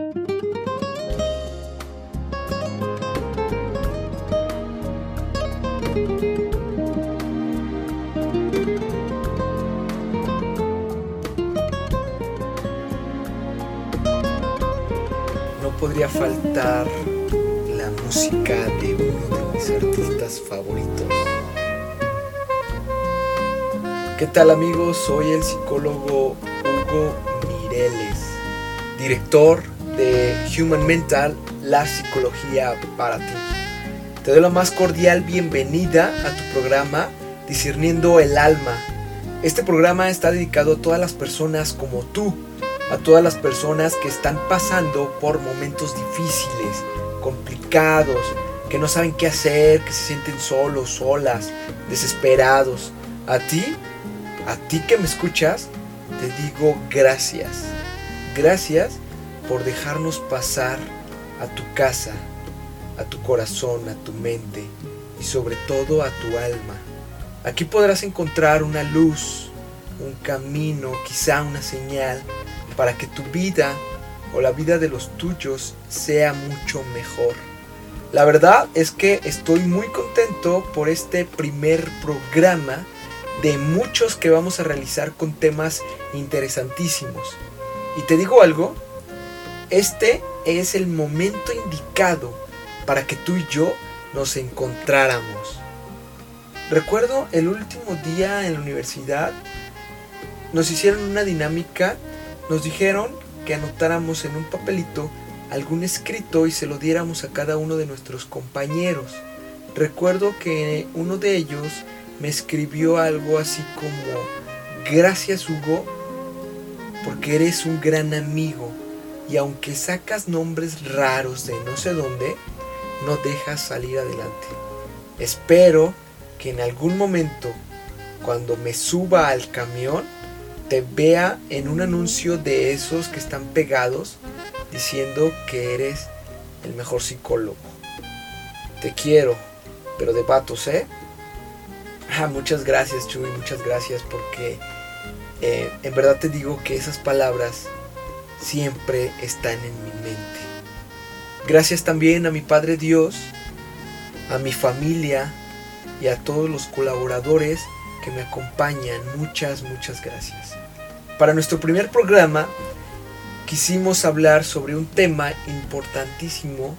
No podría faltar la música de uno de mis artistas favoritos. ¿Qué tal amigos? Soy el psicólogo Hugo Mireles, director Human Mental, la psicología para ti. Te doy la más cordial bienvenida a tu programa Discerniendo el Alma. Este programa está dedicado a todas las personas como tú, a todas las personas que están pasando por momentos difíciles, complicados, que no saben qué hacer, que se sienten solos, solas, desesperados. A ti, a ti que me escuchas, te digo gracias. Gracias por dejarnos pasar a tu casa, a tu corazón, a tu mente y sobre todo a tu alma. Aquí podrás encontrar una luz, un camino, quizá una señal para que tu vida o la vida de los tuyos sea mucho mejor. La verdad es que estoy muy contento por este primer programa de muchos que vamos a realizar con temas interesantísimos. Y te digo algo, este es el momento indicado para que tú y yo nos encontráramos. Recuerdo el último día en la universidad, nos hicieron una dinámica, nos dijeron que anotáramos en un papelito algún escrito y se lo diéramos a cada uno de nuestros compañeros. Recuerdo que uno de ellos me escribió algo así como, gracias Hugo, porque eres un gran amigo y aunque sacas nombres raros de no sé dónde, no dejas salir adelante. Espero que en algún momento, cuando me suba al camión, te vea en un anuncio de esos que están pegados diciendo que eres el mejor psicólogo. Te quiero, pero de patos, ¿eh? Ah, muchas gracias, Chuy, muchas gracias porque eh, en verdad te digo que esas palabras siempre están en mi mente. Gracias también a mi Padre Dios, a mi familia y a todos los colaboradores que me acompañan. Muchas, muchas gracias. Para nuestro primer programa quisimos hablar sobre un tema importantísimo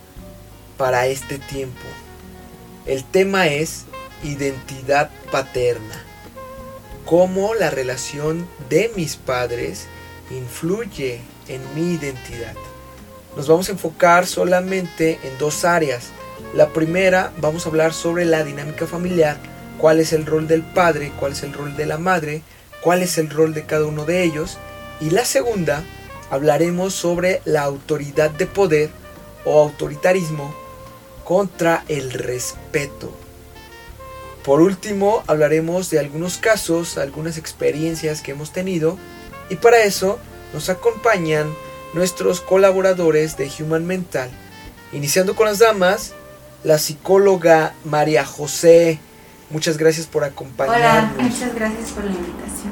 para este tiempo. El tema es identidad paterna. Cómo la relación de mis padres influye en mi identidad. Nos vamos a enfocar solamente en dos áreas. La primera, vamos a hablar sobre la dinámica familiar, cuál es el rol del padre, cuál es el rol de la madre, cuál es el rol de cada uno de ellos. Y la segunda, hablaremos sobre la autoridad de poder o autoritarismo contra el respeto. Por último, hablaremos de algunos casos, algunas experiencias que hemos tenido y para eso nos acompañan nuestros colaboradores de Human Mental. Iniciando con las damas, la psicóloga María José. Muchas gracias por acompañarnos. Hola, muchas gracias por la invitación.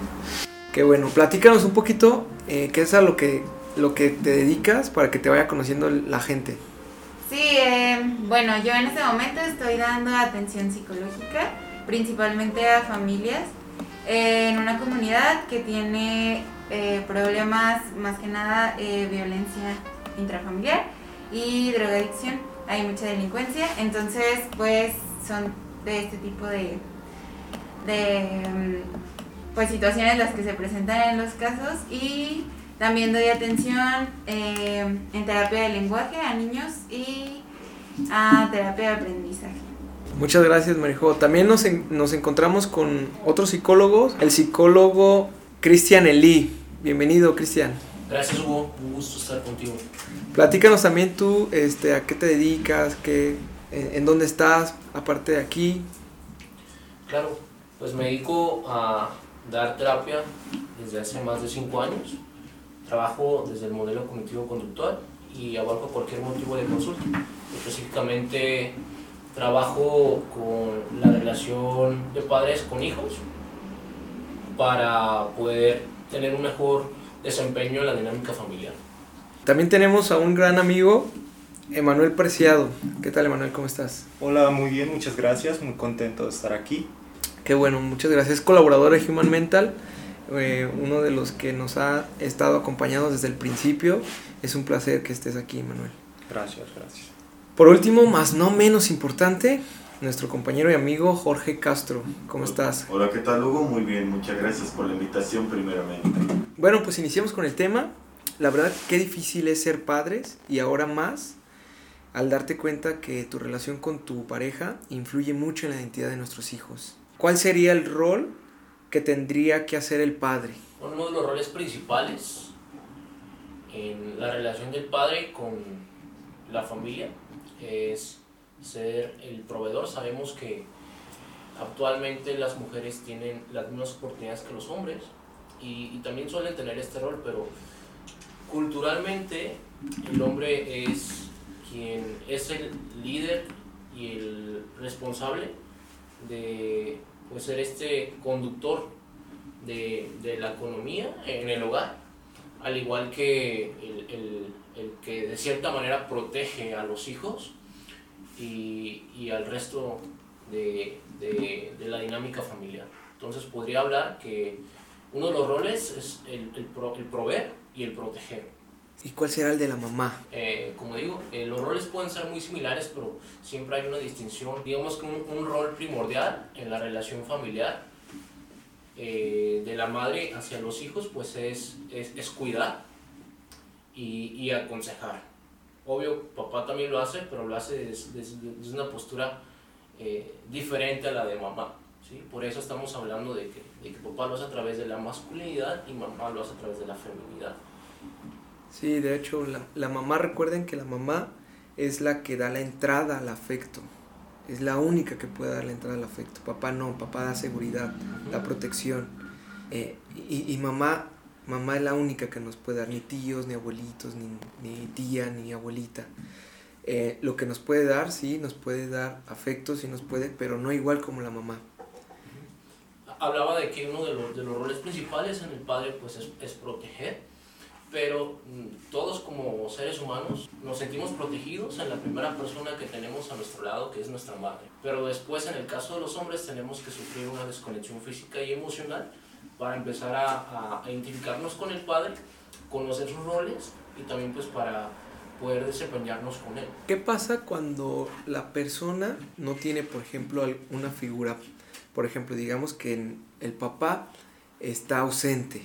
Qué bueno, platícanos un poquito eh, qué es a lo que, lo que te dedicas para que te vaya conociendo la gente. Sí, eh, bueno, yo en este momento estoy dando atención psicológica, principalmente a familias, en una comunidad que tiene eh, problemas, más que nada eh, violencia intrafamiliar y drogadicción. Hay mucha delincuencia, entonces pues son de este tipo de, de mm, pues situaciones las que se presentan en los casos y también doy atención eh, en terapia de lenguaje a niños y a terapia de aprendizaje. Muchas gracias, Marijo. También nos, en- nos encontramos con otros psicólogos, el psicólogo Cristian Elí. Bienvenido, Cristian. Gracias Hugo, un gusto estar contigo. Platícanos también tú este, a qué te dedicas, qué, en, en dónde estás, aparte de aquí. Claro, pues me dedico a dar terapia desde hace más de 5 años. Trabajo desde el modelo cognitivo-conductual y abarco cualquier motivo de consulta. Específicamente trabajo con la relación de padres con hijos para poder tener un mejor desempeño en la dinámica familiar. También tenemos a un gran amigo, Emanuel Preciado. ¿Qué tal, Emanuel? ¿Cómo estás? Hola, muy bien, muchas gracias. Muy contento de estar aquí. Qué bueno, muchas gracias. Colaborador de Human Mental, eh, uno de los que nos ha estado acompañando desde el principio. Es un placer que estés aquí, Emanuel. Gracias, gracias. Por último, más no menos importante, nuestro compañero y amigo Jorge Castro. ¿Cómo estás? Hola, ¿qué tal Hugo? Muy bien, muchas gracias por la invitación primeramente. Bueno, pues iniciamos con el tema. La verdad, qué difícil es ser padres y ahora más al darte cuenta que tu relación con tu pareja influye mucho en la identidad de nuestros hijos. ¿Cuál sería el rol que tendría que hacer el padre? Uno de los roles principales en la relación del padre con la familia es ser el proveedor. Sabemos que actualmente las mujeres tienen las mismas oportunidades que los hombres y, también suelen tener este rol, pero culturalmente el hombre es quien es el líder y el responsable de pues, ser este conductor de, de la economía en el hogar, al igual que el, el que de cierta manera protege a los hijos y, y al resto de, de, de, la dinámica familiar. Entonces podría hablar que uno de los roles es el, el, pro, el proveer y el proteger. ¿Y cuál será el de la mamá? Eh, como digo, eh, los roles pueden ser muy similares, pero siempre hay una distinción. Digamos que un, un rol primordial en la relación familiar eh, de la madre hacia los hijos, pues es, es, es cuidar y, y aconsejar obvio, papá también lo hace, pero lo hace desde, desde, una postura eh, diferente a la de mamá. ¿sí? Por eso estamos hablando de que, de que, papá lo hace a través de la masculinidad y mamá lo hace a través de la feminidad. Sí, de hecho, la, la mamá, recuerden que la mamá es la que da la entrada al afecto. Es la única que puede dar la entrada al afecto. Papá no, papá da seguridad, da protección. Eh, y, y mamá Mamá es la única que nos puede dar, ni tíos, ni abuelitos, ni, ni tía, ni abuelita. Eh, lo que nos puede dar, sí, nos puede dar afecto, sí nos puede, pero no igual como la mamá. Hablaba de que uno de los, de los roles principales en el padre pues es, es proteger, pero mm, todos como seres humanos nos sentimos protegidos en la primera persona que tenemos a nuestro lado, que es nuestra madre. Pero después, en el caso de los hombres, tenemos que sufrir una desconexión física y emocional para empezar a, a, identificarnos con el Padre, conocer sus roles y también pues para poder desempeñarnos con Él. ¿Qué pasa cuando la persona no tiene, por ejemplo, una figura? Por ejemplo, digamos que el papá está ausente.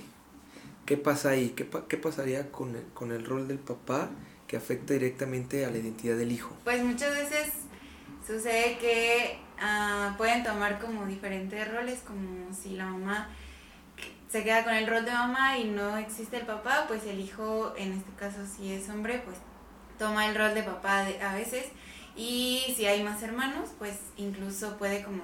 ¿Qué pasa ahí? ¿Qué, pa qué pasaría con el, con el rol del papá que afecta directamente a la identidad del hijo? Pues muchas veces sucede que uh, pueden tomar como diferentes roles, como si la mamá se queda con el rol de mamá y no existe el papá, pues el hijo, en este caso si es hombre, pues toma el rol de papá de, a veces. Y si hay más hermanos, pues incluso puede como...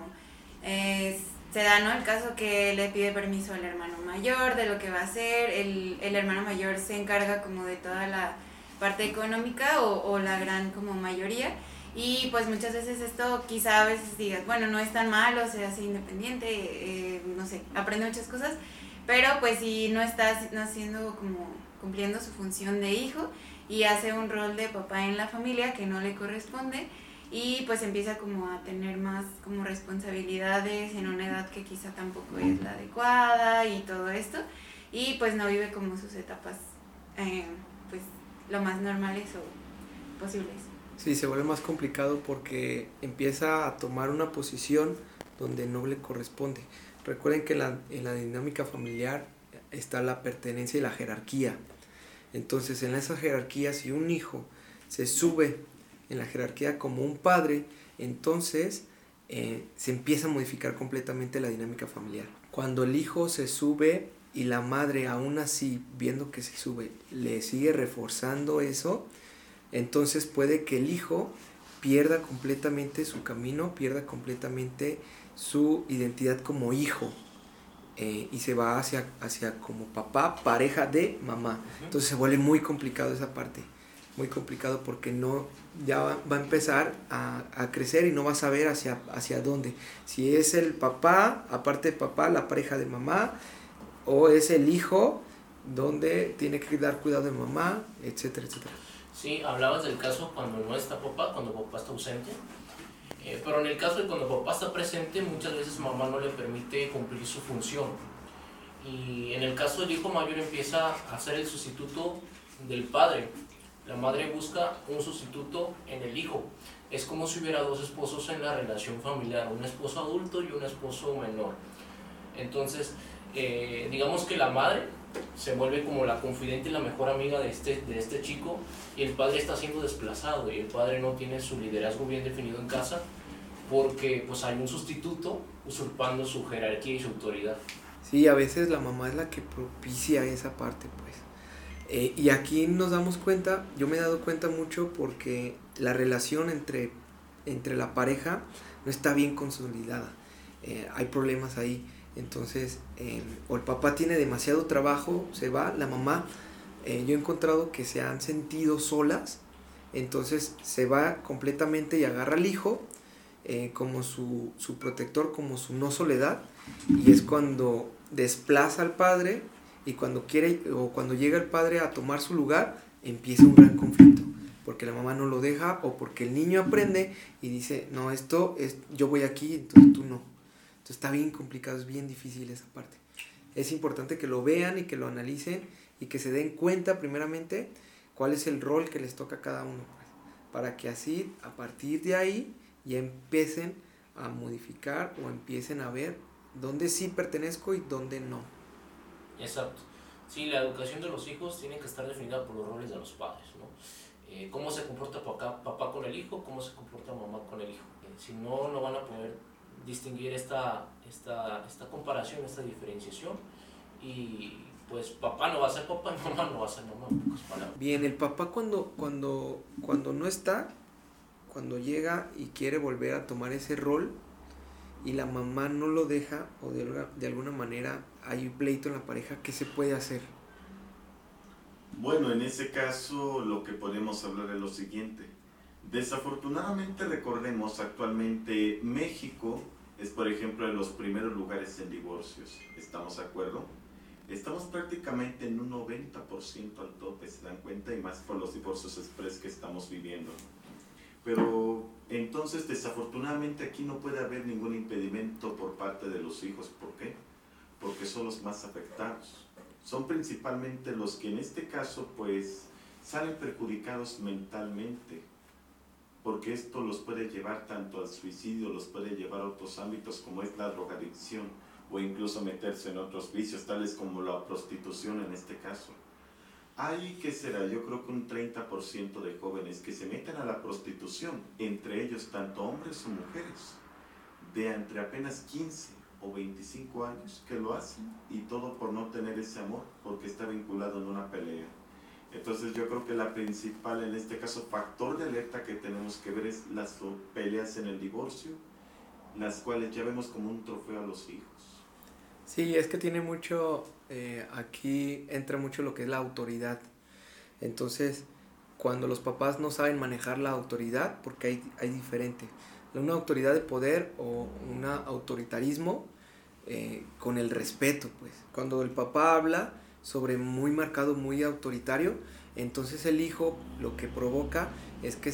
Eh, se da, ¿no? El caso que le pide permiso al hermano mayor de lo que va a hacer, el, el hermano mayor se encarga como de toda la parte económica o, o la gran como mayoría. Y pues muchas veces esto quizá a veces digas, bueno, no es tan malo, se hace independiente, eh, no sé, aprende muchas cosas, pero pues si no está haciendo como cumpliendo su función de hijo y hace un rol de papá en la familia que no le corresponde y pues empieza como a tener más como responsabilidades en una edad que quizá tampoco es la adecuada y todo esto y pues no vive como sus etapas eh, pues lo más normales o posibles. Sí, se vuelve más complicado porque empieza a tomar una posición donde no le corresponde. Recuerden que la, en la dinámica familiar está la pertenencia y la jerarquía. Entonces, en esa jerarquía, si un hijo se sube en la jerarquía como un padre, entonces eh, se empieza a modificar completamente la dinámica familiar. Cuando el hijo se sube y la madre aún así, viendo que se sube, le sigue reforzando eso, entonces puede que el hijo pierda completamente su camino, pierda completamente su identidad como hijo eh, y se va hacia, hacia como papá, pareja de mamá. Entonces se vuelve muy complicado esa parte, muy complicado porque no, ya va, va a empezar a, a, crecer y no va a saber hacia, hacia dónde. Si es el papá, aparte de papá, la pareja de mamá, o es el hijo donde tiene que dar cuidado de mamá, etcétera, etcétera. Sí, hablabas del caso cuando no está papá, cuando papá está ausente. Eh, pero en el caso de cuando papá está presente, muchas veces mamá no le permite cumplir su función. Y en el caso del hijo mayor empieza a ser el sustituto del padre. La madre busca un sustituto en el hijo. Es como si hubiera dos esposos en la relación familiar, un esposo adulto y un esposo menor. Entonces, eh, digamos que la madre se vuelve como la confidente y la mejor amiga de este, de este chico y el padre está siendo desplazado y el padre no tiene su liderazgo bien definido en casa porque pues hay un sustituto usurpando su jerarquía y su autoridad. Sí, a veces la mamá es la que propicia esa parte, pues. Eh, y aquí nos damos cuenta, yo me he dado cuenta mucho porque la relación entre, entre la pareja no está bien consolidada. Eh, hay problemas ahí. Entonces, em, o el papá tiene demasiado trabajo, se va, la mamá, eh, yo he encontrado que se han sentido solas, entonces se va completamente y agarra al hijo como su, su protector, como su no soledad, y es cuando desplaza al padre y cuando quiere o cuando llega el padre a tomar su lugar, empieza un gran conflicto, porque la mamá no lo deja o porque el niño aprende y dice, no, esto es, yo voy aquí, entonces tú no. Está bien complicado, es bien difícil esa parte. Es importante que lo vean y que lo analicen y que se den cuenta primeramente cuál es el rol que les toca a cada uno, pues, para que así, a partir de ahí, ya empiecen a modificar o empiecen a ver dónde sí pertenezco y dónde no. Exacto. Sí, la educación de los hijos tiene que estar definida por los roles de los padres, ¿no? Eh, cómo se comporta papá, papá con el hijo, cómo se comporta mamá con el hijo. Eh, si no, no van a poder distinguir esta, esta, esta comparación, esta diferenciación y pues papá no va a ser papá y mamá no va a ser mamá, Bien, el papá cuando, cuando, cuando no está, cuando llega y quiere volver a tomar ese rol, y la mamá no lo deja o de, de alguna manera hay un pleito en la pareja, ¿qué se puede hacer? Bueno, en ese caso lo que podemos hablar es lo siguiente. Desafortunadamente recordemos actualmente México es por ejemplo de los primeros lugares en divorcios. ¿Estamos de acuerdo? Estamos prácticamente en un 90% al tope, se dan cuenta, y más por los divorcios express que estamos viviendo. Pero entonces desafortunadamente aquí no puede haber ningún impedimento por parte de los hijos. ¿Por qué? Porque son los más afectados. Son principalmente los que en este caso pues salen perjudicados mentalmente. Porque esto los puede llevar tanto al suicidio, los puede llevar a otros ámbitos como es la drogadicción o incluso meterse en otros vicios tales como la prostitución en este caso. Hay que será, yo creo que un 30% de jóvenes que se meten a la prostitución, entre ellos tanto hombres o mujeres, de entre apenas 15 o 25 años que lo hacen y todo por no tener ese amor, porque está vinculado en una pelea. Entonces yo creo que la principal, en este caso, factor de alerta que tenemos que ver es las peleas en el divorcio, las cuales ya vemos como un trofeo a los hijos. Sí, es que tiene mucho, eh, aquí entra mucho lo que es la autoridad. Entonces, cuando los papás no saben manejar la autoridad, porque hay, hay diferente, una autoridad de poder o un autoritarismo eh, con el respeto, pues. Cuando el papá habla sobre muy marcado, muy autoritario, entonces el hijo lo que provoca es que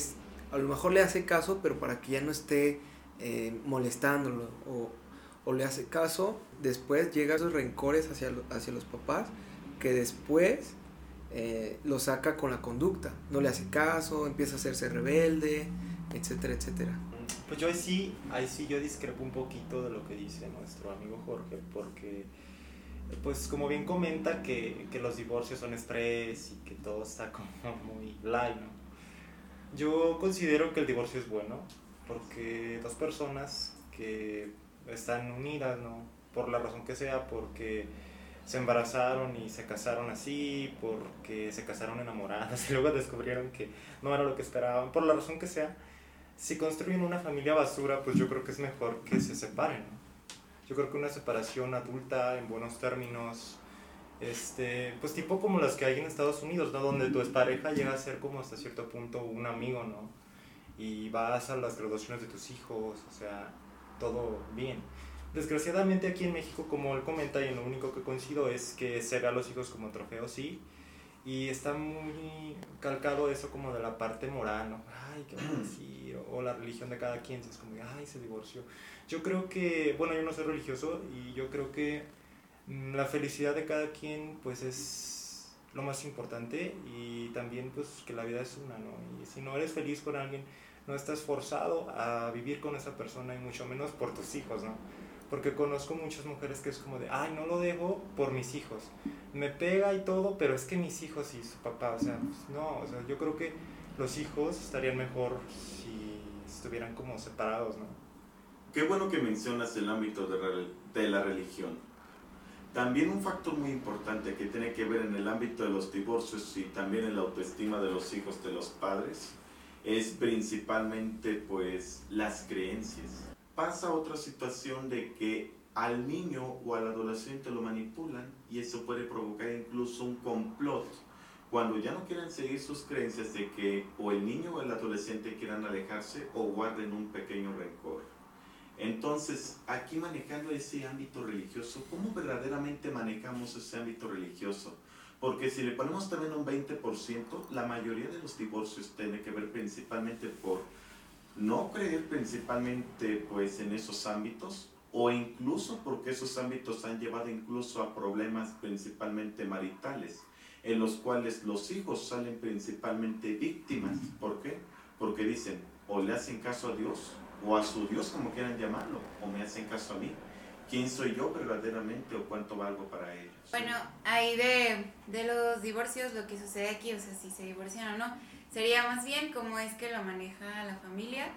a lo mejor le hace caso, pero para que ya no esté eh, molestándolo o le hace caso, después llega esos rencores hacia, hacia los papás que después eh, lo saca con la conducta. No le hace caso, empieza a hacerse rebelde, etcétera, etcétera. Pues yo ahí sí, ahí sí yo discrepo un poquito de lo que dice nuestro amigo Jorge, porque pues como bien comenta que, que los divorcios son estrés y que todo está como muy light, Yo considero que el divorcio es bueno, porque dos personas que están unidas, ¿no? Por la razón que sea, porque se embarazaron y se casaron así, porque se casaron enamoradas y luego descubrieron que no era lo que esperaban, por la razón que sea, si construyen una familia basura, pues yo creo que es mejor que se separen. ¿no? Yo creo que una separación adulta, en buenos términos, este, pues tipo como las que hay en Estados Unidos, ¿no? Donde tu pareja llega a ser como hasta cierto punto un amigo, ¿no? Y vas a las graduaciones de tus hijos, o sea, todo bien. desgraciadamente aquí en México, como él comenta, y lo único que coincido es que se ve a los hijos como trofeos, sí, y está muy calcado eso como de la parte moral, ¿no? Ay, ¿qué a decir? O, la religión de cada quien, es como, ay, se divorció. Yo creo que, bueno, yo no soy religioso y yo creo que mm, la felicidad de cada quien, pues es lo más importante y también, pues, que la vida es una, ¿no? Y si no eres feliz con alguien, no estás forzado a vivir con esa persona y mucho menos por tus hijos, ¿no? Porque conozco muchas mujeres que es como de, ay, no lo dejo por mis hijos. Me pega y todo, pero es que mis hijos y su papá, o sea, pues, no, o sea, yo creo que los hijos estarían mejor si estuvieran como separados, ¿no? Qué bueno que mencionas el ámbito de, la religión. También un factor muy importante que tiene que ver en el ámbito de los divorcios y también en la autoestima de los hijos de los padres es principalmente pues las creencias pasa otra situación de que al niño o al adolescente lo manipulan y eso puede provocar incluso un complot cuando ya no quieren seguir sus creencias de que o el niño o el adolescente quieran alejarse o guarden un pequeño rencor. Entonces, aquí manejando ese ámbito religioso, ¿cómo verdaderamente manejamos ese ámbito religioso? Porque si le ponemos también un 20%, la mayoría de los divorcios tiene que ver principalmente por no creer principalmente pues en esos ámbitos o incluso porque esos ámbitos han llevado incluso a problemas principalmente maritales en los cuales los hijos salen principalmente víctimas. ¿Por qué? Porque dicen o le hacen caso a Dios o a su Dios como quieran llamarlo o me hacen caso a mí. ¿Quién soy yo verdaderamente o cuánto valgo para ellos? Bueno, ahí de, de los divorcios, lo que sucede aquí, o sea, si se divorcian o no, Sería más bien cómo es que lo maneja la familia,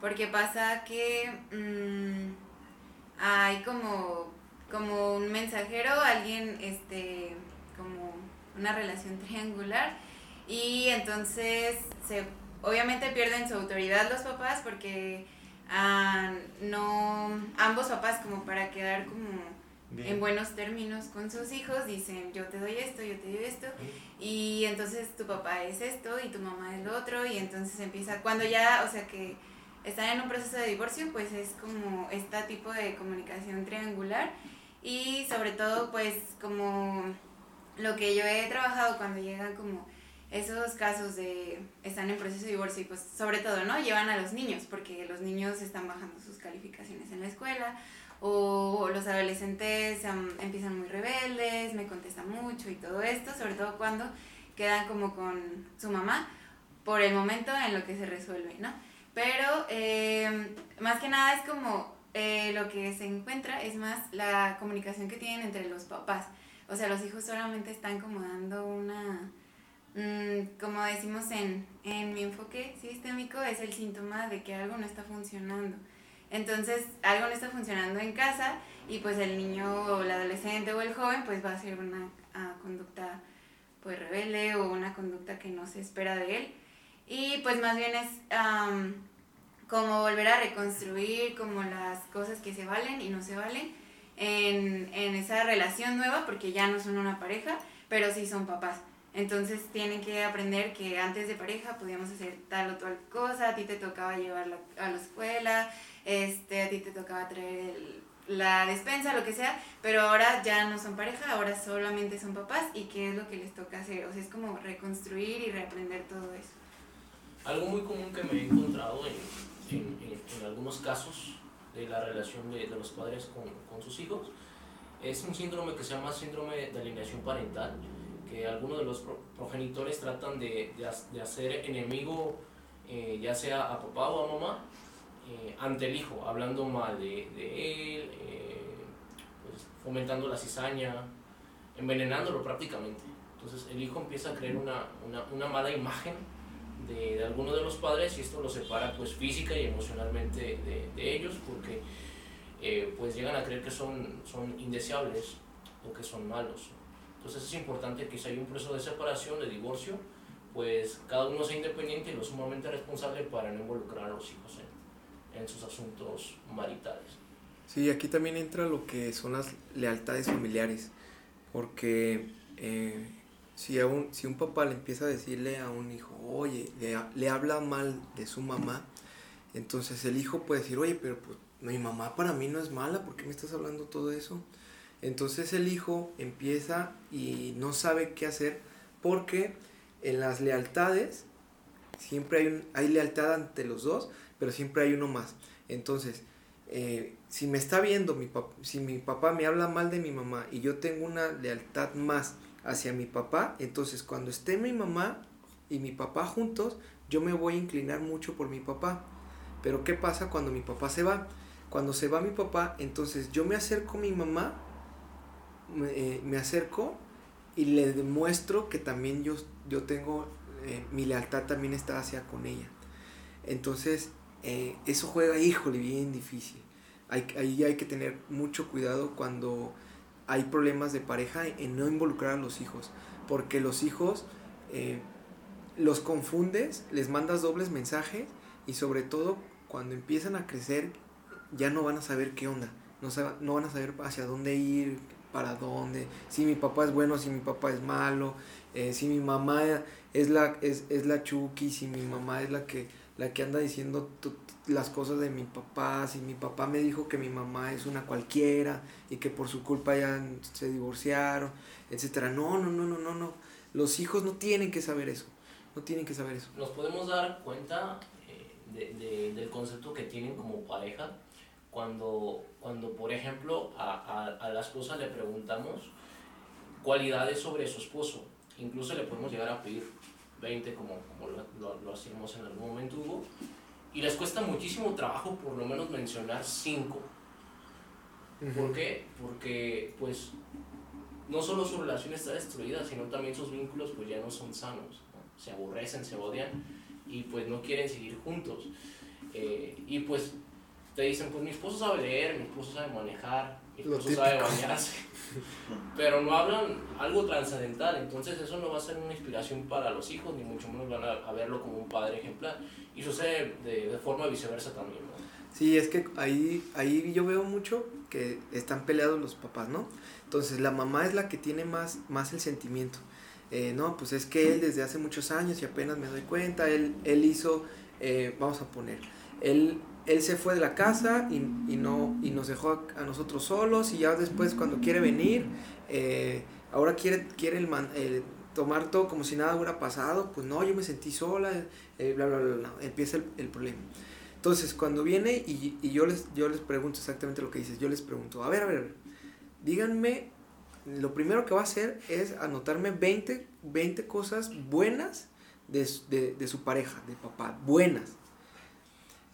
porque pasa que mm, hay como, como un mensajero, alguien, este, como una relación triangular, y entonces se, obviamente pierden su autoridad los papás porque ah, no, ambos papás como para quedar como en buenos términos con sus hijos, dicen yo te doy esto, yo te doy esto, y entonces tu papá es esto y tu mamá es lo otro, y entonces empieza, cuando ya, o sea que están en un proceso de divorcio, pues es como este tipo de comunicación triangular, y sobre todo pues como lo que yo he trabajado cuando llegan como esos casos de están en proceso de divorcio y pues sobre todo, ¿no? Llevan a los niños porque los niños están bajando sus calificaciones en la escuela o los adolescentes empiezan muy rebeldes, me contestan mucho y todo esto, sobre todo cuando quedan como con su mamá por el momento en lo que se resuelve, ¿no? Pero eh, más que nada es como eh, lo que se encuentra es más la comunicación que tienen entre los papás. O sea, los hijos solamente están como dando una, mm, como decimos en, en mi enfoque sistémico, es el síntoma de que algo no está funcionando. Entonces, algo no está funcionando en casa y pues el niño o el adolescente o el joven pues va a hacer una conducta pues rebelde o una conducta que no se espera de él. Y pues más bien es como volver a reconstruir como las cosas que se valen y no se valen en, en esa relación nueva porque ya no son una pareja, pero sí son papás. Entonces tienen que aprender que antes de pareja podíamos hacer tal o tal cosa, a ti te tocaba llevarla a la escuela, este, a ti te tocaba traer la despensa, lo que sea, pero ahora ya no son pareja, ahora solamente son papás y qué es lo que les toca hacer. O sea, es como reconstruir y reaprender todo eso. Algo muy común que me he encontrado en, en, en, algunos casos de la relación de, de los padres con, con, sus hijos es un síndrome que se llama síndrome de alineación parental, que algunos de los progenitores tratan de, de hacer enemigo eh, ya sea a papá o a mamá eh, ante el hijo, hablando mal de, de él, eh, pues, fomentando la cizaña, envenenándolo prácticamente. Entonces el hijo empieza a creer una, una, una mala imagen de, alguno de los padres y esto lo separa pues física y emocionalmente de, de ellos porque eh, pues llegan a creer que son, son indeseables o que son malos. Entonces es importante que si hay un proceso de separación, de divorcio, pues cada uno sea independiente y lo sumamente responsable para no involucrar a los hijos en, en sus asuntos maritales. Sí, aquí también entra lo que son las lealtades familiares, porque eh, si, a un, si un papá le empieza a decirle a un hijo, oye, le, le, habla mal de su mamá, entonces el hijo puede decir, oye, pero pues, mi mamá para mí no es mala, ¿por qué me estás hablando todo eso? Entonces el hijo empieza y no sabe qué hacer porque en las lealtades siempre hay, un, hay lealtad ante los dos, pero siempre hay uno más. Entonces, eh, si me está viendo, mi si mi papá me habla mal de mi mamá y yo tengo una lealtad más hacia mi papá, entonces cuando esté mi mamá y mi papá juntos, yo me voy a inclinar mucho por mi papá. Pero ¿qué pasa cuando mi papá se va? Cuando se va mi papá, entonces yo me acerco a mi mamá, me, eh, acerco y le demuestro que también yo, yo tengo, eh, mi lealtad también está hacia con ella. Entonces, eh, eso juega, híjole, bien difícil. Ahí hay que tener mucho cuidado cuando hay problemas de pareja en no involucrar a los hijos, porque los hijos los confundes, les mandas dobles mensajes y sobre todo cuando empiezan a crecer ya no van a saber qué onda, no, no van a saber hacia dónde ir, para dónde, si mi papá es bueno, si mi papá es malo, eh, si mi mamá es la, es, es la Chucky, si mi mamá es la que, la que anda diciendo las cosas de mi papá, si mi papá me dijo que mi mamá es una cualquiera y que por su culpa ya se divorciaron, etcétera. No, no, no, no, no, no. Los hijos no tienen que saber eso. No tienen que saber eso. Nos podemos dar cuenta eh, de, del concepto que tienen como pareja cuando, cuando por ejemplo, a, a, la esposa le preguntamos cualidades sobre su esposo. Incluso le podemos llegar a pedir 20 como, como lo, lo, hacíamos en algún momento, Hugo. Y les cuesta muchísimo trabajo por lo menos mencionar 5. ¿Por qué? Porque pues no solo su relación está destruida, sino también sus vínculos pues ya no son sanos se aborrecen, se odian y pues no quieren seguir juntos. Eh, y pues te dicen, pues mi esposo sabe leer, mi esposo sabe manejar, mi esposo sabe bañarse, pero no hablan algo trascendental, entonces eso no va a ser una inspiración para los hijos, ni mucho menos van a, verlo como un padre ejemplar. Y sucede de, de forma viceversa también, ¿no? Sí, es que ahí, ahí yo veo mucho que están peleados los papás, ¿no? Entonces la mamá es la que tiene más, más el sentimiento. Eh, no, pues es que él desde hace muchos años y apenas me doy cuenta, él, él hizo, eh, vamos a poner, él, él se fue de la casa y, y no, y nos dejó a, nosotros solos y ya después cuando quiere venir, eh, ahora quiere, quiere el, tomar todo como si nada hubiera pasado, pues no, yo me sentí sola, bla, bla, bla, bla, empieza el, el, problema. Entonces, cuando viene y, y, yo, les, yo les pregunto exactamente lo que dices, yo les pregunto, a ver, a ver, díganme lo primero que va a hacer es anotarme 20, 20 cosas buenas de, de, su pareja, de papá, buenas.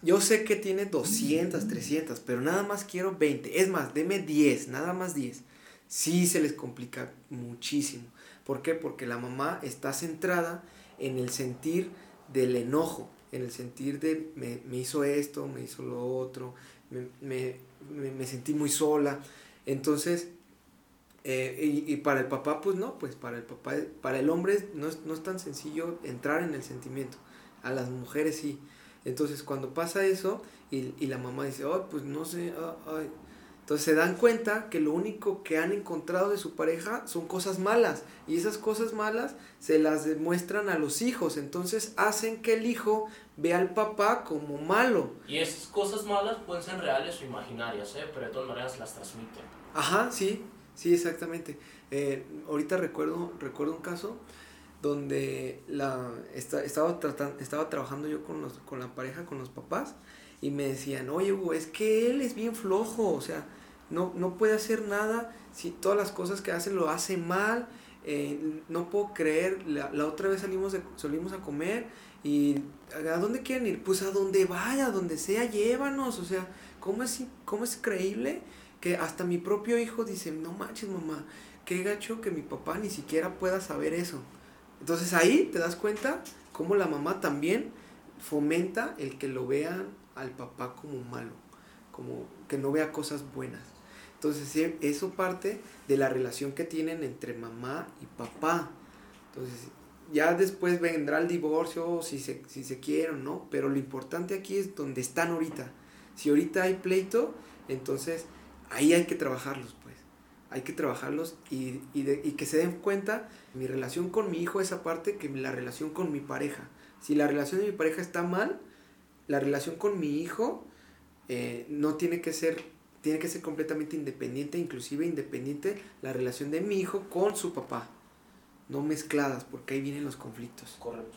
Yo sé que tiene 200, 300, pero nada más quiero 20. Es más, deme 10, nada más 10. Sí se les complica muchísimo. ¿Por qué? Porque la mamá está centrada en el sentir del enojo, en el sentir de me, me hizo esto, me hizo lo otro, me, me, me sentí muy sola. Entonces, eh, y, para el papá, pues no, pues para el papá, para el hombre no es, no es tan sencillo entrar en el sentimiento. A las mujeres sí. Entonces cuando pasa eso y, y la mamá dice, oh, pues no sé, ay. Entonces se dan cuenta que lo único que han encontrado de su pareja son cosas malas. Y esas cosas malas se las demuestran a los hijos. Entonces hacen que el hijo vea al papá como malo. Y esas cosas malas pueden ser reales o imaginarias, ¿eh? pero de todas maneras las transmiten. Ajá, sí. Sí, exactamente. Eh, ahorita recuerdo, recuerdo un caso donde la, estaba, tratando, estaba trabajando yo con, los, con la pareja, con los papás, y me decían, oye Hugo, es que él es bien flojo, o sea, no, no puede hacer nada, si todas las cosas que hace lo hace mal, eh, no puedo creer, la, la, otra vez salimos, de, salimos a comer y ¿a dónde quieren ir? Pues a donde vaya, donde sea, llévanos, o sea, ¿cómo es, cómo es creíble? que hasta mi propio hijo dice, no manches mamá, qué gacho que mi papá ni siquiera pueda saber eso. Entonces ahí te das cuenta cómo la mamá también fomenta el que lo vean al papá como malo, como que no vea cosas buenas. Entonces eso parte de la relación que tienen entre mamá y papá. Entonces ya después vendrá el divorcio, si se, si se quieren, ¿no? Pero lo importante aquí es donde están ahorita. Si ahorita hay pleito, entonces ahí hay que trabajarlos, pues. Hay que trabajarlos y, y, y, que se den cuenta mi relación con mi hijo es aparte que la relación con mi pareja. Si la relación de mi pareja está mal, la relación con mi hijo eh, no tiene que ser tiene que ser completamente independiente, inclusive independiente la relación de mi hijo con su papá, no mezcladas, porque ahí vienen los conflictos. Correcto.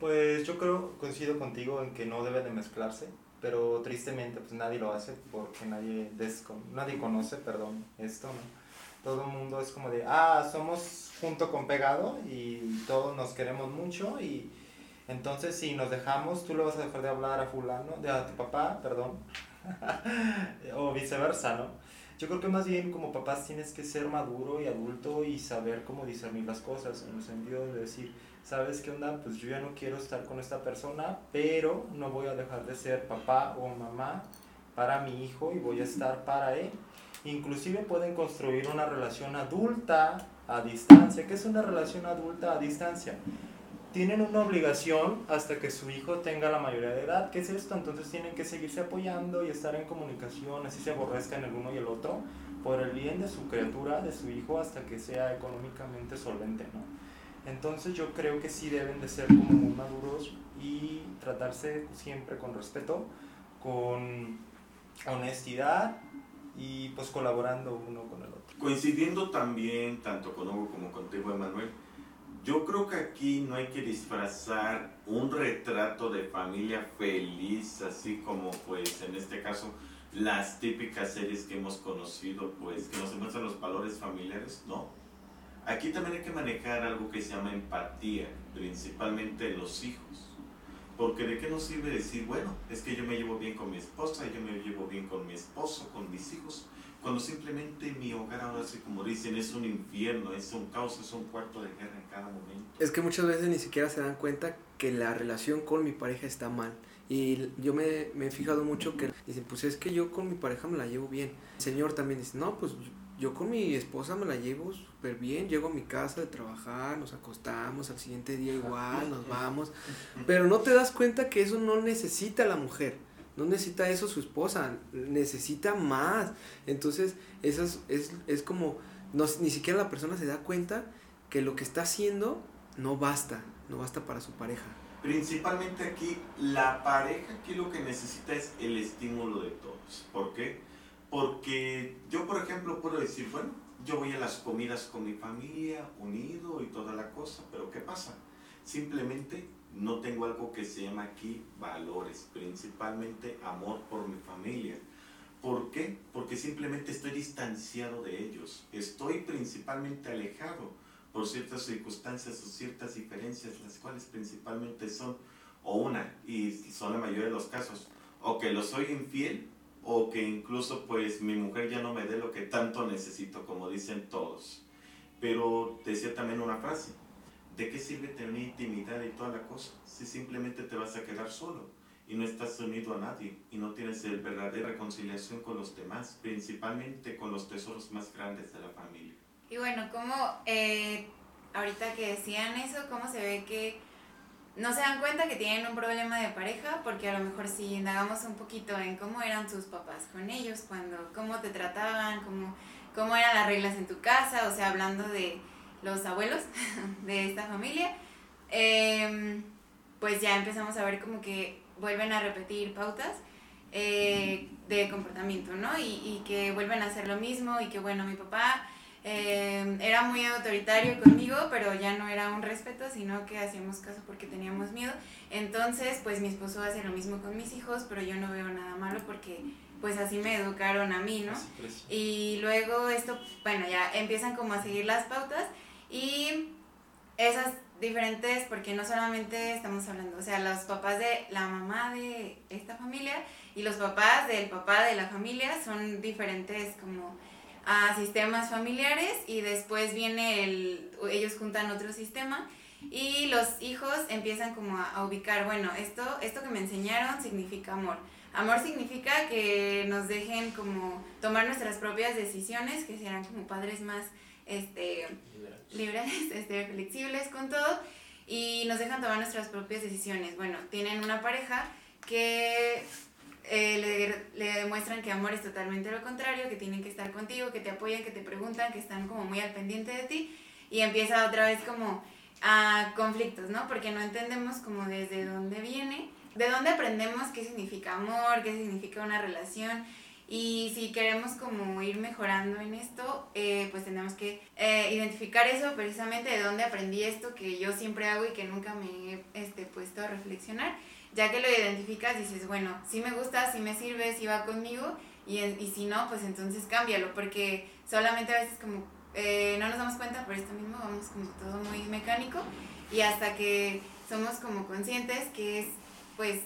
Pues yo creo, coincido contigo en que no debe de mezclarse, pero tristemente pues nadie lo hace porque nadie, nadie conoce, perdón, esto, ¿no? Todo el mundo es como de, ah, somos junto con pegado y todos nos queremos mucho y entonces si nos dejamos, tú le vas a dejar de hablar a fulano, de a tu papá, perdón, o viceversa, ¿no? Yo creo que más bien como papás tienes que ser maduro y adulto y saber cómo discernir las cosas, en el sentido de decir, ¿sabes qué onda? Pues yo ya no quiero estar con esta persona, pero no voy a dejar de ser papá o mamá para mi hijo y voy a estar para él. Inclusive pueden construir una relación adulta a distancia. ¿Qué es una relación adulta a distancia? tienen una obligación hasta que su hijo tenga la mayoría de edad. ¿Qué es esto? Entonces tienen que seguirse apoyando y estar en comunicación, así se aborrezcan el uno y el otro, por el bien de su criatura, de su hijo, hasta que sea económicamente solvente, ¿no? Entonces yo creo que sí deben de ser como muy maduros y tratarse siempre con respeto, con honestidad y pues colaborando uno con el otro. Coincidiendo también tanto con Hugo como contigo, Emanuel, yo creo que aquí no hay que disfrazar un retrato de familia feliz, así como pues en este caso las típicas series que hemos conocido, pues que nos muestran los valores familiares, no. Aquí también hay que manejar algo que se llama empatía, principalmente en los hijos. Porque de qué nos sirve decir, bueno, es que yo me llevo bien con mi esposa, yo me llevo bien con mi esposo, con mis hijos, cuando simplemente mi hogar ahora, así como dicen, es un infierno, es un caos, es un cuarto de guerra en cada momento. Es que muchas veces ni siquiera se dan cuenta que la relación con mi pareja está mal. Y yo me, me he fijado mucho que dicen, pues es que yo con mi pareja me la llevo bien. El señor también dice, no, pues yo con mi esposa me la llevo súper bien, llego a mi casa de trabajar, nos acostamos, al siguiente día igual, nos vamos, pero no te das cuenta que eso no necesita la mujer. No necesita eso su esposa, necesita más. Entonces, eso es, es, como, no, ni siquiera la persona se da cuenta que lo que está haciendo no basta, no basta para su pareja. Principalmente aquí, la pareja aquí lo que necesita es el estímulo de todos. ¿Por qué? Porque yo, por ejemplo, puedo decir, bueno, yo voy a las comidas con mi familia, unido y toda la cosa, pero ¿qué pasa? Simplemente no tengo algo que se llama aquí valores, principalmente amor por mi familia. ¿Por qué? Porque simplemente estoy distanciado de ellos. Estoy principalmente alejado por ciertas circunstancias o ciertas diferencias, las cuales principalmente son, o una, y son la mayoría de los casos, o que lo soy infiel, o que incluso pues mi mujer ya no me dé lo que tanto necesito, como dicen todos. Pero decía también una frase, ¿de qué sirve tener intimidad y toda la cosa si simplemente te vas a quedar solo y no estás unido a nadie y no tienes el verdadera reconciliación con los demás, principalmente con los tesoros más grandes de la familia? Y bueno, como eh, ahorita que decían eso, cómo se ve que no se dan cuenta que tienen un problema de pareja, porque a lo mejor si indagamos un poquito en cómo eran sus papás con ellos, cuando, cómo te trataban, cómo, cómo eran las reglas en tu casa, o sea, hablando de los abuelos de esta familia, em, pues ya empezamos a ver como que vuelven a repetir pautas eh, de comportamiento, ¿no? Y, y, que vuelven a hacer lo mismo y que bueno, mi papá em, era muy autoritario conmigo, pero ya no era un respeto, sino que hacíamos caso porque teníamos miedo. Entonces, pues mi esposo hace lo mismo con mis hijos, pero yo no veo nada malo porque pues así me educaron a mí, ¿no? Y luego esto, bueno, ya empiezan como a seguir las pautas y esas diferentes, porque no solamente estamos hablando, o sea, los papás de la mamá de esta familia y los papás del papá de la familia son diferentes como a sistemas familiares y después viene el, ellos juntan otro sistema y los hijos empiezan como a, ubicar, bueno, esto, esto que me enseñaron significa amor. Amor significa que nos dejen como tomar nuestras propias decisiones, que sean como padres más este, libres, este, flexibles con todo y nos dejan tomar nuestras propias decisiones. Bueno, tienen una pareja que eh, le, le, demuestran que amor es totalmente lo contrario, que tienen que estar contigo, que te apoyan, que te preguntan, que están como muy al pendiente de ti y empieza otra vez como a conflictos, ¿no? Porque no entendemos como desde dónde viene de dónde aprendemos qué significa amor, qué significa una relación. Y si queremos como ir mejorando en esto, eh, pues tenemos que eh, identificar eso precisamente de dónde aprendí esto que yo siempre hago y que nunca me he este, puesto a reflexionar. Ya que lo identificas, dices, bueno, si me gusta, si me sirve, si va conmigo, y, y si no, pues entonces cámbialo, porque solamente a veces como eh, no nos damos cuenta por esto mismo, vamos como todo muy mecánico, y hasta que somos como conscientes que es pues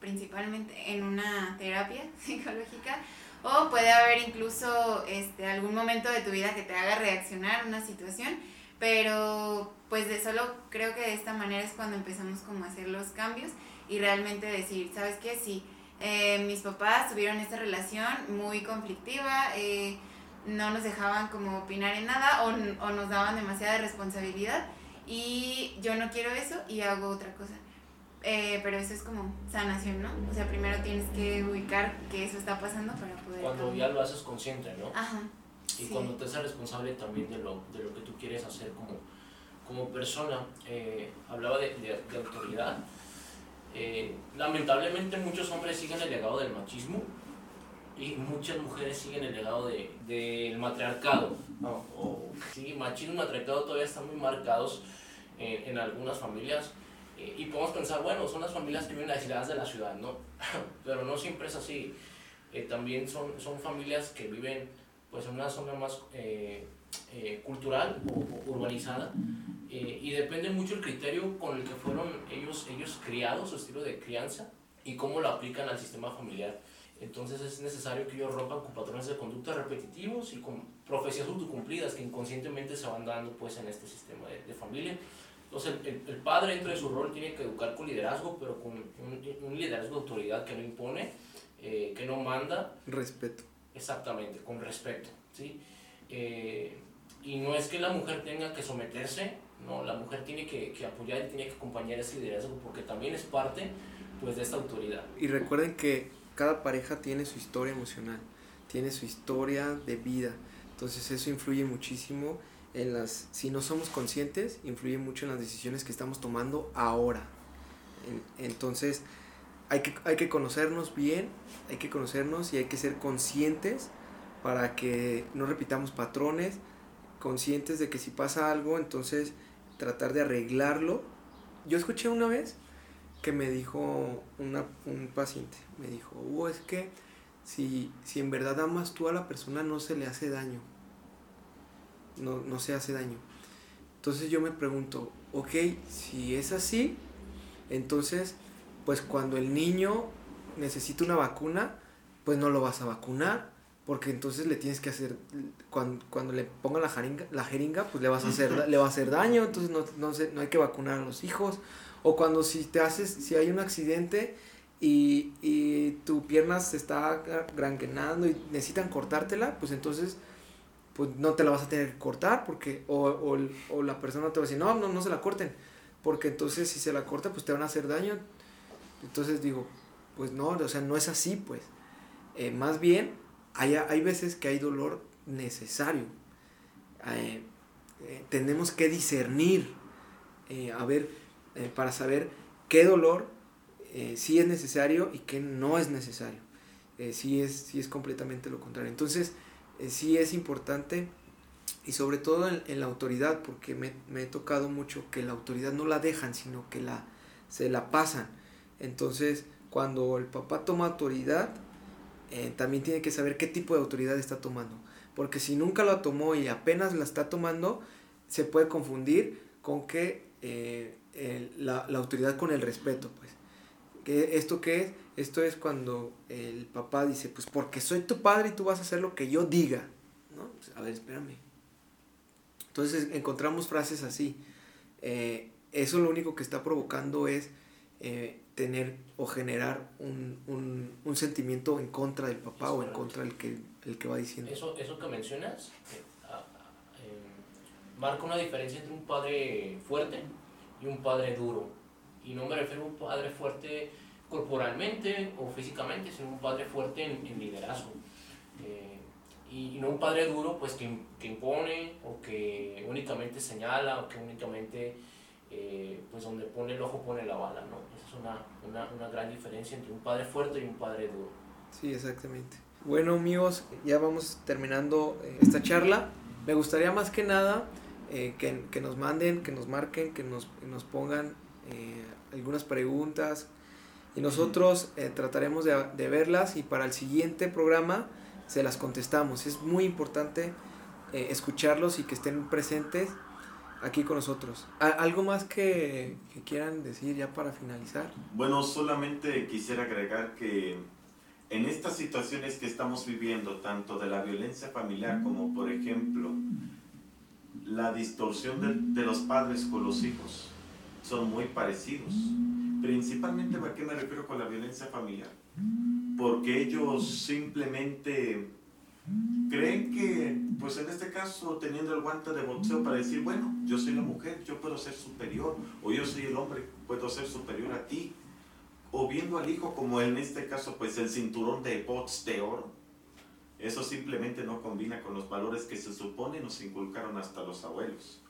principalmente en una terapia psicológica o puede haber incluso este, algún momento de tu vida que te haga reaccionar a una situación, pero pues de solo creo que de esta manera es cuando empezamos como a hacer los cambios y realmente decir, ¿sabes qué? Sí, eh, mis papás tuvieron esta relación muy conflictiva, eh, no nos dejaban como opinar en nada o, o nos daban demasiada responsabilidad y yo no quiero eso y hago otra cosa. Eh, pero eso es como sanación, ¿no? O sea, primero tienes que ubicar que eso está pasando para poder... Cuando ya lo haces consciente, ¿no? Ajá. Y cuando te haces responsable también de lo, de lo que tú quieres hacer como, como persona. Eh, hablaba de, de, autoridad. Eh, lamentablemente muchos hombres siguen el legado del machismo y muchas mujeres siguen el legado del de, matriarcado. ¿no? O, sí, machismo y matriarcado todavía están muy marcados en, en algunas familias eh, y podemos pensar, bueno, son las familias que viven aisladas de la ciudad, ¿no? Pero no siempre es así. Eh, también son, son familias que viven pues, en una zona más eh, cultural o, urbanizada y depende mucho el criterio con el que fueron ellos, ellos criados, su estilo de crianza y cómo lo aplican al sistema familiar. Entonces es necesario que ellos rompan con patrones de conducta repetitivos y con profecías autocumplidas que inconscientemente se van dando pues, en este sistema de, de familia. Entonces el, el, padre dentro de su rol tiene que educar con liderazgo, pero con un, un liderazgo de autoridad que no impone, eh, que no manda. Respeto. Exactamente, con respeto. ¿sí? Eh, y no es que la mujer tenga que someterse, no, la mujer tiene que, que, apoyar y tiene que acompañar ese liderazgo porque también es parte pues, de esta autoridad. Y recuerden que cada pareja tiene su historia emocional, tiene su historia de vida, entonces eso influye muchísimo en las, si no somos conscientes, influye mucho en las decisiones que estamos tomando ahora. entonces, hay que, hay que conocernos bien, hay que conocernos y hay que ser conscientes para que no repitamos patrones, conscientes de que si pasa algo, entonces tratar de arreglarlo. Yo escuché una vez que me dijo una, un paciente, me dijo, oh, es que si, si en verdad amas tú a la persona no se le hace daño no, no se hace daño. Entonces yo me pregunto, ok, si es así, entonces, pues cuando el niño necesita una vacuna, pues no lo vas a vacunar, porque entonces le tienes que hacer, cuando, cuando le pongan la jeringa, la jeringa, pues le vas a hacer, le va a hacer daño, entonces no, no, no hay que vacunar a los hijos. O cuando si te haces, si hay un accidente y, y tu pierna se está granguenando y necesitan cortártela, pues entonces pues no te la vas a tener que cortar porque o, o, o, la persona te va a decir, no, no, no se la corten, porque entonces si se la corta pues te van a hacer daño. Entonces digo, pues no, o sea, no es así pues. Eh, más bien, hay, hay veces que hay dolor necesario. Eh, eh, tenemos que discernir, a ver, para saber qué dolor sí es necesario y qué no es necesario. sí, es, sí es completamente lo contrario. Entonces, sí es importante y sobre todo en, la autoridad, porque me, me, he tocado mucho que la autoridad no la dejan, sino que la, se la pasan. Entonces, cuando el papá toma autoridad, eh, también tiene que saber qué tipo de autoridad está tomando. Porque si nunca la tomó y apenas la está tomando, se puede confundir con que eh, la, la, autoridad con el respeto. Pues. ¿Qué, ¿Esto qué es? Esto es cuando el papá dice, pues porque soy tu padre y tú vas a hacer lo que yo diga. ¿no? Pues, a ver, espérame. Entonces encontramos frases así. Eh, eso lo único que está provocando es tener o generar un, un, un, sentimiento en contra del papá o en contra del que, el que va diciendo. Eso, eso que mencionas eh, marca una diferencia entre un padre fuerte y un padre duro. Y no me refiero a un padre fuerte corporalmente o físicamente, sino un padre fuerte en, liderazgo. Eh, y, no un padre duro pues que, que, impone o que únicamente señala o que únicamente eh, pues donde pone el ojo pone la bala, ¿no? Esa es una, una, una gran diferencia entre un padre fuerte y un padre duro. Sí, exactamente. Bueno amigos, ya vamos terminando eh, esta charla. Me gustaría más que nada eh, que, que nos manden, que nos marquen, que nos, nos pongan eh, algunas preguntas y nosotros eh, trataremos de, de verlas y para el siguiente programa se las contestamos. Es muy importante escucharlos y que estén presentes aquí con nosotros. ¿A- ¿Algo más que, que quieran decir ya para finalizar? Bueno, solamente quisiera agregar que en estas situaciones que estamos viviendo, tanto de la violencia familiar como, por ejemplo, la distorsión de, de los padres con los hijos, son muy parecidos. Principalmente, ¿a qué me refiero con la violencia familiar? Porque ellos simplemente creen que, pues en este caso, teniendo el guante de boxeo para decir, bueno, yo soy la mujer, yo puedo ser superior, o yo soy el hombre, puedo ser superior a ti, o viendo al hijo como en este caso, pues el cinturón de bots de oro. Eso simplemente no combina con los valores que se supone nos inculcaron hasta los abuelos.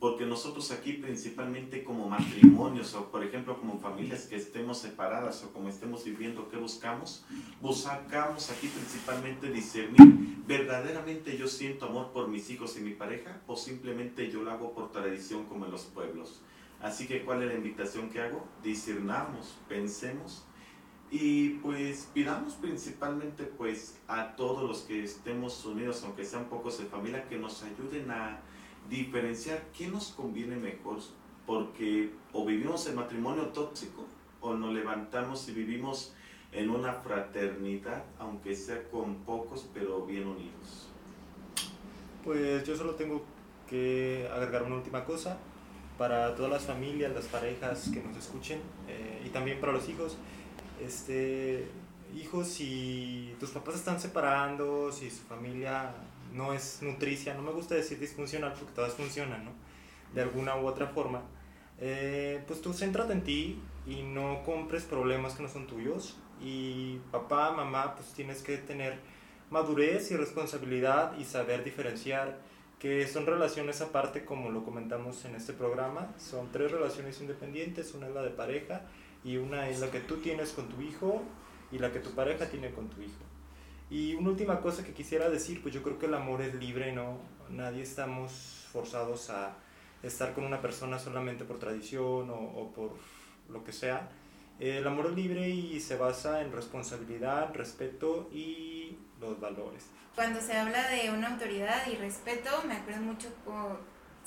Porque nosotros aquí principalmente como matrimonios o por ejemplo como familias que estemos separadas o como estemos viviendo, ¿qué buscamos? Buscamos aquí principalmente discernir, ¿verdaderamente yo siento amor por mis hijos y mi pareja o simplemente yo lo hago por tradición como en los pueblos? Así que ¿cuál es la invitación que hago? Discernamos, pensemos y pues pidamos principalmente pues a todos los que estemos unidos, aunque sean pocos de familia, que nos ayuden a diferenciar qué nos conviene mejor, porque o vivimos en matrimonio tóxico o nos levantamos y vivimos en una fraternidad, aunque sea con pocos, pero bien unidos. Pues yo solo tengo que agregar una última cosa para todas las familias, las parejas que nos escuchen eh, y también para los hijos. Este, hijos, si tus papás están separando, si su familia no es nutricia, no me gusta decir disfuncional porque todas funcionan, ¿no? De alguna u otra forma. eh, pues tú céntrate en ti y no compres problemas que no son tuyos. Y papá, mamá, pues tienes que tener madurez y responsabilidad y saber diferenciar que son relaciones aparte como lo comentamos en este programa. Son tres relaciones independientes, una es la de pareja y una es la que tú tienes con tu hijo y la que tu pareja tiene con tu hijo. Y una última cosa que quisiera decir, pues yo creo que el amor es libre, ¿no? Nadie estamos forzados a estar con una persona solamente por tradición o, o por lo que sea. El amor es libre y se basa en responsabilidad, respeto y los valores. Cuando se habla de una autoridad y respeto, me acuerdo mucho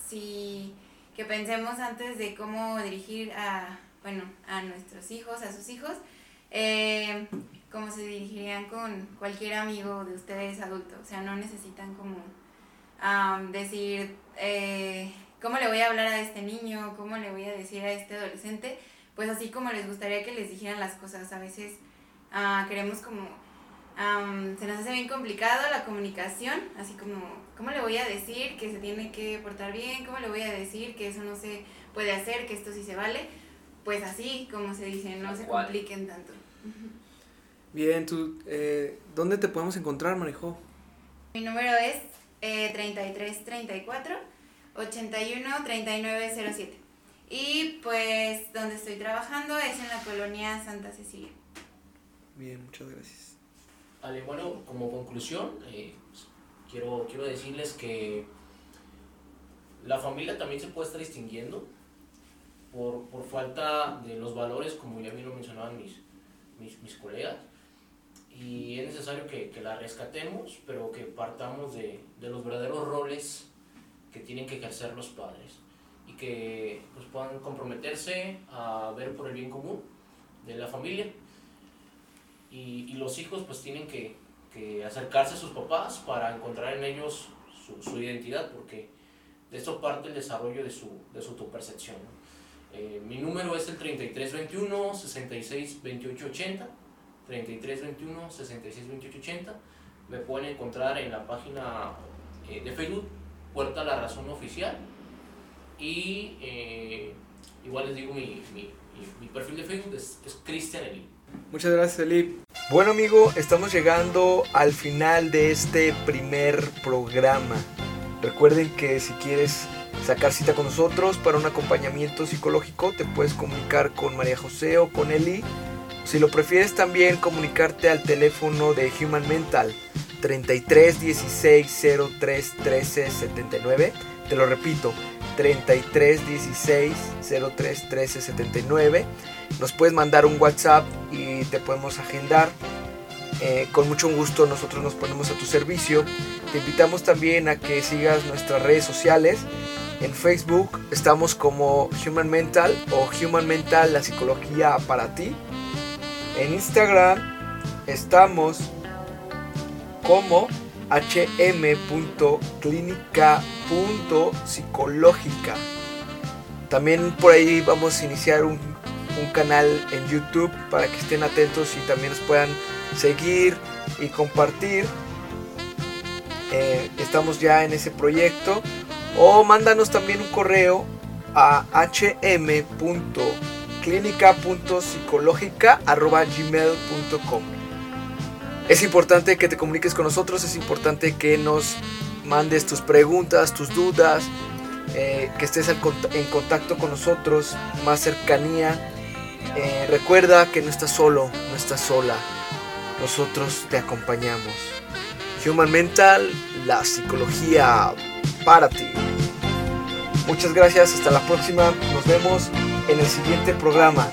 si que pensemos antes de cómo dirigir a, bueno, a nuestros hijos, a sus hijos, eh, como se dirigirían con cualquier amigo de ustedes adulto. O sea, no necesitan como am, decir eh, cómo le voy a hablar a este niño, cómo le voy a decir a este adolescente, pues así como les gustaría que les dijeran las cosas. A veces ah, queremos como Am, se nos hace bien complicado la comunicación, así como, ¿cómo le voy a decir que se tiene que portar bien? ¿Cómo le voy a decir que eso no se puede hacer, que esto sí se vale? Pues así, como se dice, no se compliquen tanto. Bien, tú, eh, ¿dónde te podemos encontrar, Manejo? Mi número es eh, 3334 81 3907. Y pues donde estoy trabajando es en la colonia Santa Cecilia. Bien, muchas gracias. Vale, bueno, como conclusión, eh, pues, quiero, quiero decirles que la familia también se puede estar distinguiendo por, por falta de los valores, como ya bien lo mencionaban mis, mis, mis colegas, necesario que, que la rescatemos, pero que partamos de, de los verdaderos roles que tienen que ejercer los padres y que pues, puedan comprometerse a ver por el bien común de la familia y, y los hijos pues tienen que, que acercarse a sus papás para encontrar en ellos su, su identidad, porque de eso parte el desarrollo de su, de su autopercepción. ¿no? Eh, mi número es el 3321 66 28 80, 3321 66 28 80. Me pueden encontrar en la página eh, de Facebook Puerta la Razón Oficial y eh, igual les digo mi, mi, perfil de Facebook es, es Cristian Eli. Muchas gracias, Elip. Bueno, amigo, estamos llegando al final de este primer programa. Recuerden que si quieres sacar cita con nosotros para un acompañamiento psicológico, te puedes comunicar con María José o con Eli. Si lo prefieres también comunicarte al teléfono de Human Mental 33 16 03 13 79. Te lo repito, 33 16 03 13 79. Nos puedes mandar un WhatsApp y te podemos agendar. Eh, con mucho gusto nosotros nos ponemos a tu servicio. Te invitamos también a que sigas nuestras redes sociales. En Facebook estamos como Human Mental o Human Mental, la psicología para ti. En Instagram estamos como hm.clínica.psicológica. También por ahí vamos a iniciar un, canal en YouTube para que estén atentos y también nos puedan seguir y compartir. Eh, estamos ya en ese proyecto. O mándanos también un correo a hm.clinica.psicológica.gmail.com Es importante que te comuniques con nosotros, es importante que nos mandes tus preguntas, tus dudas, eh, que estés en contacto con nosotros, más cercanía. Eh, recuerda que no estás solo, no estás sola. Nosotros te acompañamos. Human Mental, la psicología para ti. Muchas gracias, hasta la próxima. Nos vemos en el siguiente programa.